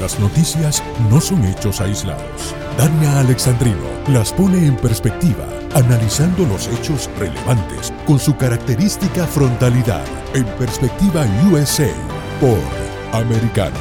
Las noticias no son hechos aislados. Dania Alexandrino las pone en perspectiva, analizando los hechos relevantes con su característica frontalidad en Perspectiva USA por Americano.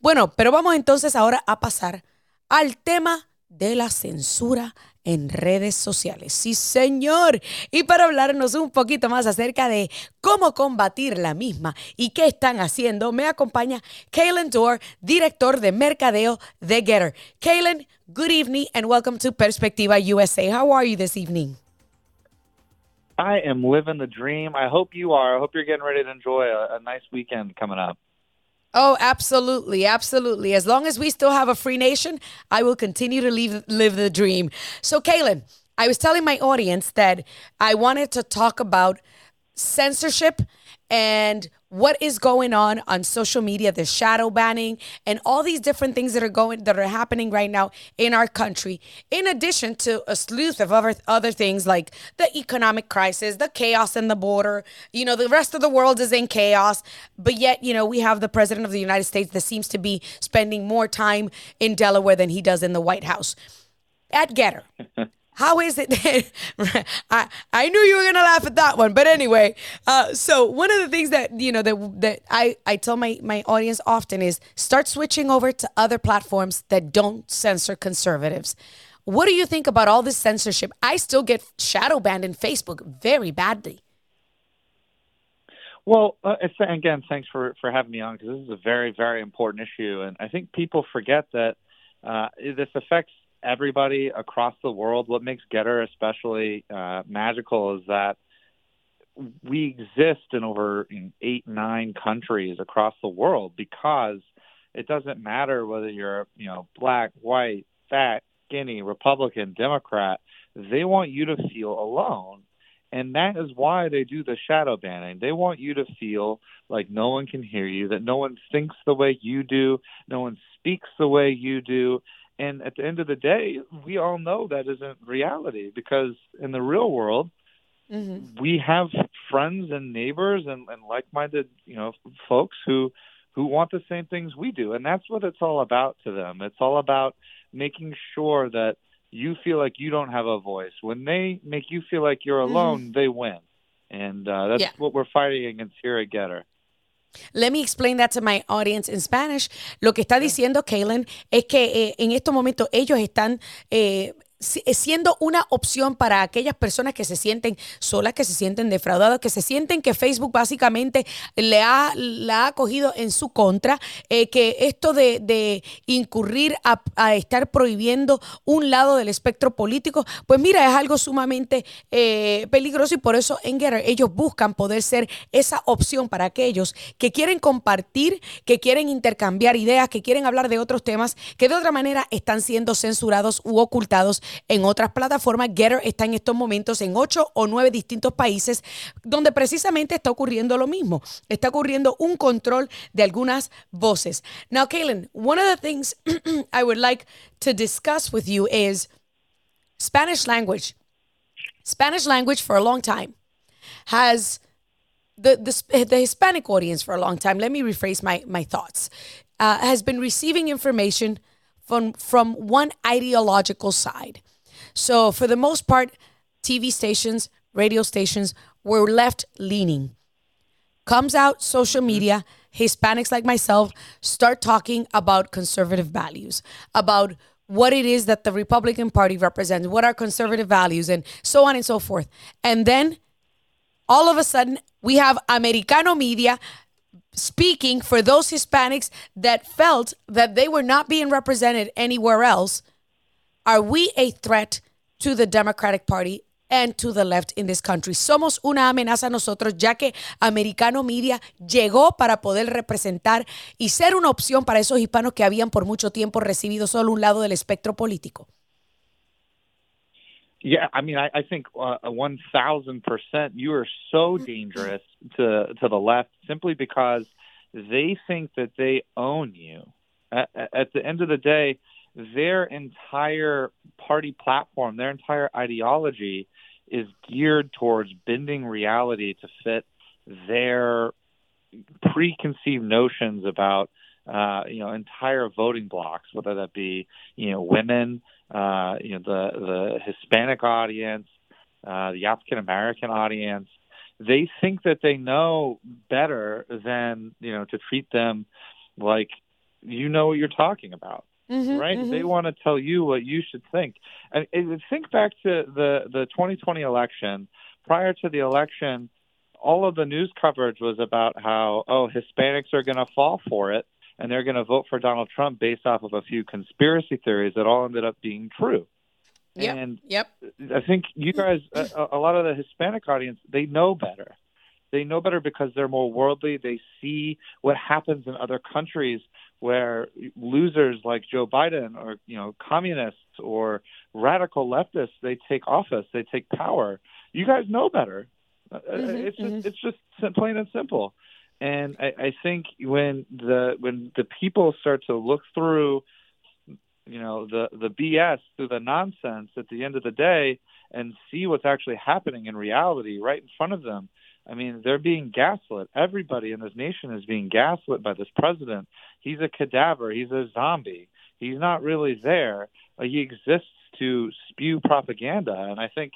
Bueno, pero vamos entonces ahora a pasar al tema de la censura en redes sociales. Sí, señor. Y para hablarnos un poquito más acerca de cómo combatir la misma y qué están haciendo, me acompaña Kaylin Dorr, director de mercadeo de Getter. Kaylin, good evening and welcome to Perspectiva USA. How are you this evening? I am living the dream. I hope you are. I hope you're getting ready to enjoy a, a nice weekend coming up. Oh, absolutely, absolutely. As long as we still have a free nation, I will continue to live live the dream. So, Kaelan, I was telling my audience that I wanted to talk about censorship and what is going on on social media the shadow banning and all these different things that are going that are happening right now in our country in addition to a slew of other other things like the economic crisis the chaos in the border. You know the rest of the world is in chaos but yet you know we have the president of the united states that seems to be spending more time in delaware than he does in the white house. At GETTR how is it that I, I knew you were gonna laugh at that one but anyway uh, so one of the things that you know that that I, I tell my, my audience often is start switching over to other platforms that don't censor conservatives what do you think about all this censorship i still get shadow banned in facebook very badly well, uh, again, thanks for, for having me on because this is a very, very important issue. And I think people forget that uh, this affects everybody across the world. What makes GETTR especially uh, magical is that we exist in over eight, nine countries across the world because it doesn't matter whether you're, you know, black, white, fat, skinny, Republican, Democrat. They want you to feel alone. And that is why they do the shadow banning. They want you to feel like no one can hear you, that no one thinks the way you do, no one speaks the way you do, and at the end of the day, we all know that isn't reality because in the real world, mm-hmm. we have friends and neighbors and, and like-minded, you know, folks who who want the same things we do, and that's what it's all about to them. It's all about making sure that you feel like you don't have a voice. When they make you feel like you're alone, mm-hmm. they win, and uh, that's yeah. what we're fighting against here at GETTR. Let me explain that to my audience in Spanish. Lo que está diciendo Kaylin es que eh, en estos momentos ellos están eh, siendo una opción para aquellas personas que se sienten solas, que se sienten defraudadas, que se sienten que Facebook básicamente le ha, la ha cogido en su contra, eh, que esto de, incurrir a, estar prohibiendo un lado del espectro político, pues mira, es algo sumamente eh, peligroso y por eso en Getter ellos buscan poder ser esa opción para aquellos que quieren compartir, que quieren intercambiar ideas, que quieren hablar de otros temas que de otra manera están siendo censurados u ocultados en otras plataformas. Getter está en estos momentos en ocho o nueve distintos países donde precisamente está ocurriendo lo mismo. Está ocurriendo un control de algunas voces. Now, Kaylin, one of the things I would like to discuss with you is Spanish language. Spanish language for a long time has the, the, the Hispanic audience for a long time, let me rephrase my, my thoughts, uh, has been receiving information from, from one ideological side. So, for the most part, TV stations, radio stations were left leaning. Comes out social mm-hmm. media, Hispanics like myself start talking about conservative values, about what it is that the Republican Party represents, what are conservative values, and so on and so forth. And then all of a sudden, we have Americano media speaking for those Hispanics that felt that they were not being represented anywhere else are we a threat to the Democratic Party and to the left in this country. Somos una amenaza nosotros, ya que Americano Media llegó para poder representar y ser una opción para esos hispanos que habían por mucho tiempo recibido solo un lado del espectro político. Yeah, I mean, I, I think uh, one thousand percent. You are so dangerous to to the left simply because they think that they own you. At, at the end of the day, their entire party platform, their entire ideology, is geared towards bending reality to fit their preconceived notions about uh, you know entire voting blocks, whether that be you know women, uh, you know the the Hispanic audience, uh, the African American audience. They think that they know better than you know to treat them like you know what you're talking about. Mm-hmm, right? Mm-hmm. They want to tell you what you should think. And, and think back to the the 2020 election. Prior to the election, all of the news coverage was about how oh Hispanics are going to fall for it and they're going to vote for Donald Trump based off of a few conspiracy theories that all ended up being true. Yep. And yep. I think you guys, a, a lot of the Hispanic audience, they know better. They know better because they're more worldly. They see what happens in other countries where losers like Joe Biden or you know communists or radical leftists they take office, they take power. You guys know better. Uh, mm-hmm, it's just mm-hmm. it's just plain and simple. And I, I think when the when the people start to look through, you know, the the BS through the nonsense at the end of the day, and see what's actually happening in reality right in front of them. I mean, they're being gaslit. Everybody in this nation is being gaslit by this president. He's a cadaver. He's a zombie. He's not really there. Uh, he exists to spew propaganda. And I think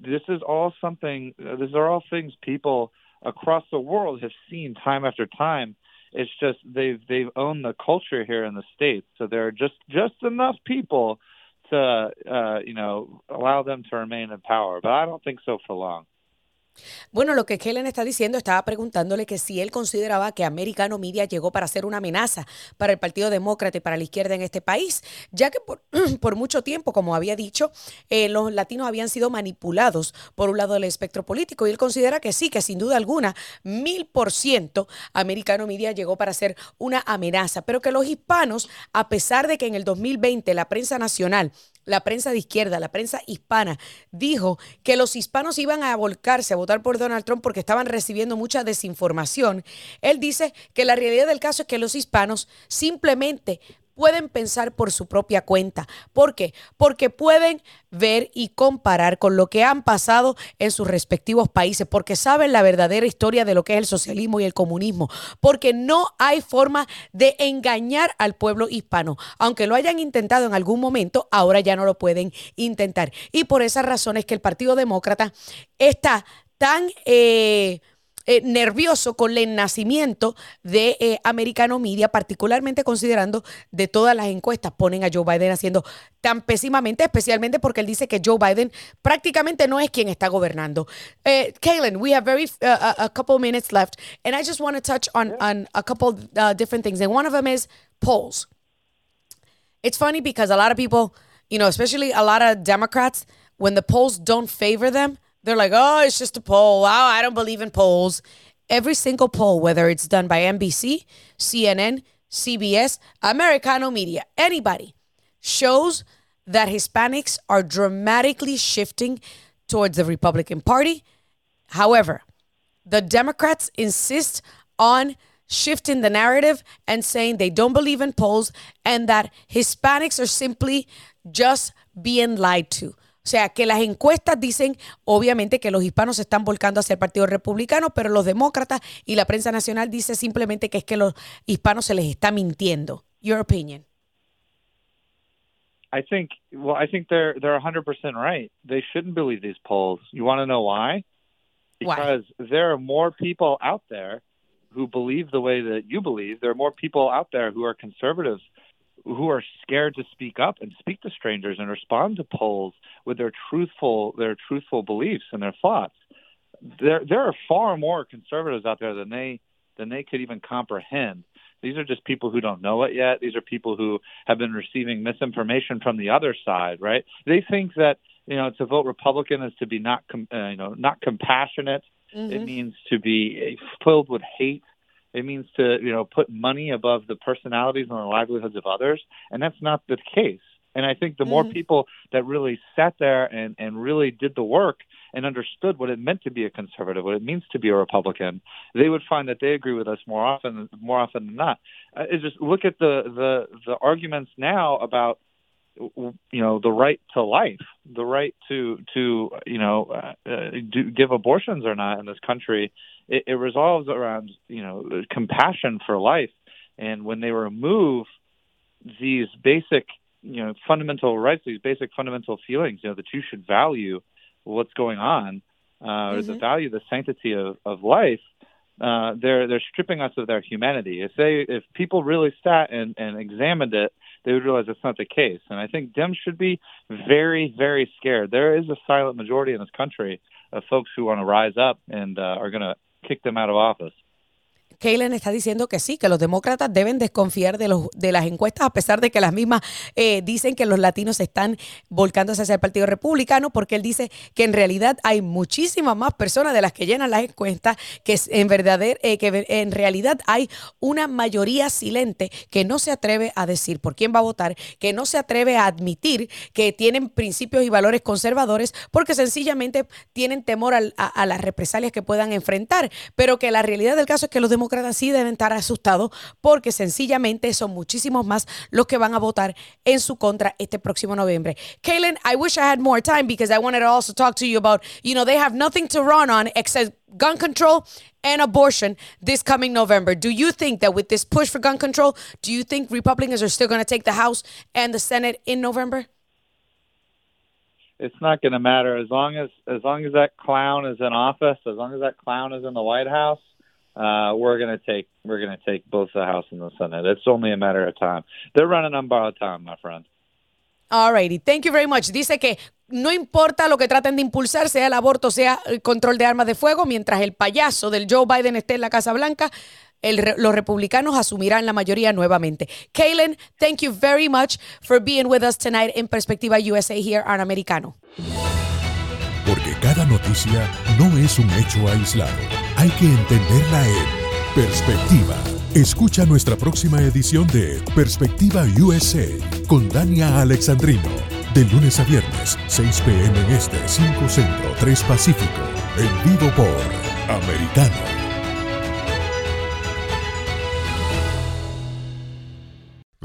this is all something, uh, these are all things people across the world have seen time after time. It's just they've they've owned the culture here in the states, so there are just just enough people to uh, you know allow them to remain in power. But I don't think so for long. Bueno, lo que Kellen está diciendo, estaba preguntándole que si él consideraba que Americano Media llegó para ser una amenaza para el Partido Demócrata y para la izquierda en este país, ya que por, mucho tiempo, como había dicho, eh, los latinos habían sido manipulados por un lado del espectro político. Y él considera que sí, que sin duda alguna, mil por ciento Americano Media llegó para ser una amenaza, pero que los hispanos, a pesar de que en el 2020 la prensa nacional la prensa de izquierda, la prensa hispana, dijo que los hispanos iban a volcarse a votar por Donald Trump porque estaban recibiendo mucha desinformación. Él dice que la realidad del caso es que los hispanos simplemente pueden pensar por su propia cuenta. ¿Por qué? Porque pueden ver y comparar con lo que han pasado en sus respectivos países, porque saben la verdadera historia de lo que es el socialismo y el comunismo, porque no hay forma de engañar al pueblo hispano. Aunque lo hayan intentado en algún momento, ahora ya no lo pueden intentar. Y por esa razón es que el Partido Demócrata está tan... Eh, eh, nervioso con el nacimiento de eh, Americano Media, particularmente considerando de todas las encuestas ponen a Joe Biden haciendo tan pésimamente, especialmente porque él dice que Joe Biden prácticamente no es quien está gobernando. Eh, Kaylin, we have very uh, a couple minutes left, and I just want to touch on, on a couple uh, different things, and one of them is polls. It's funny because a lot of people, you know, especially a lot of Democrats, when the polls don't favor them, They're like, oh, it's just a poll. Wow, I don't believe in polls. Every single poll, whether it's done by NBC, CNN, CBS, Americano Media, anybody, shows that Hispanics are dramatically shifting towards the Republican Party. However, the Democrats insist on shifting the narrative and saying they don't believe in polls and that Hispanics are simply just being lied to. O sea, que las encuestas dicen, obviamente, que los hispanos se están volcando hacia el Partido Republicano, pero los demócratas y la prensa nacional dice simplemente que es que los hispanos se les está mintiendo. Your opinion? I think, well, I think they're they're 100% right. They shouldn't believe these polls. You want to know why? Because why? there are more people out there who believe the way that you believe. There are more people out there who are conservatives who are scared to speak up and speak to strangers and respond to polls with their truthful their truthful beliefs and their thoughts. There there are far more conservatives out there than they than they could even comprehend. These are just people who don't know it yet. These are people who have been receiving misinformation from the other side, right? They think that you know to vote Republican is to be not com- uh, you know not compassionate. Mm-hmm. It means to be filled with hate. It means to you know put money above the personalities and the livelihoods of others, and that's not the case. And I think the more mm-hmm. people that really sat there and, and really did the work and understood what it meant to be a conservative, what it means to be a Republican, they would find that they agree with us more often more often than not. Uh, just look at the, the the arguments now about you know the right to life, the right to to you know uh, uh, do, give abortions or not in this country. It, it resolves around you know compassion for life, and when they remove these basic you know fundamental rights, these basic fundamental feelings, you know that you should value what's going on, uh, mm-hmm. or the value, the sanctity of, of life. Uh, they're they're stripping us of their humanity. If they if people really sat and, and examined it, they would realize that's not the case. And I think Dems should be very very scared. There is a silent majority in this country of folks who want to rise up and uh, are going to kick them out of office. Kaylen está diciendo que sí, que los demócratas deben desconfiar de, los, de las encuestas, a pesar de que las mismas eh, dicen que los latinos están volcándose hacia el Partido Republicano, porque él dice que en realidad hay muchísimas más personas de las que llenan las encuestas, que en, eh, que en realidad hay una mayoría silente que no se atreve a decir por quién va a votar, que no se atreve a admitir que tienen principios y valores conservadores, porque sencillamente tienen temor a, a las represalias que puedan enfrentar, pero que la realidad del caso es que los demócratas demócratas sí deben estar asustados porque sencillamente son muchísimos más los que van a votar en su contra este próximo noviembre. Kaelan, I wish I had more time because I wanted to also talk to you about, you know, they have nothing to run on except gun control and abortion this coming November. Do you think that with this push for gun control, do you think Republicans are still going to take the House and the Senate in November? It's not going to matter as long as as long as that clown is in office, as long as that clown is in the White House uh, we're to take we're to take both the House and the Senate. It's only a matter of time. They're running on borrowed time, my friend. Alrighty, thank you very much. Dice que no importa lo que traten de impulsar, sea el aborto, sea el control de armas de fuego, mientras el payaso del Joe Biden esté en la Casa Blanca, los republicanos asumirán la mayoría nuevamente. Kaylin, thank you very much for being with us tonight in Perspectiva USA here on Americano. Porque cada noticia no es un hecho aislado. Hay que entenderla en perspectiva. Escucha nuestra próxima edición de Perspectiva USA con Dania Alexandrino. De lunes a viernes, 6 p.m. en este, 5 centro, 3 pacífico. En vivo por Americano.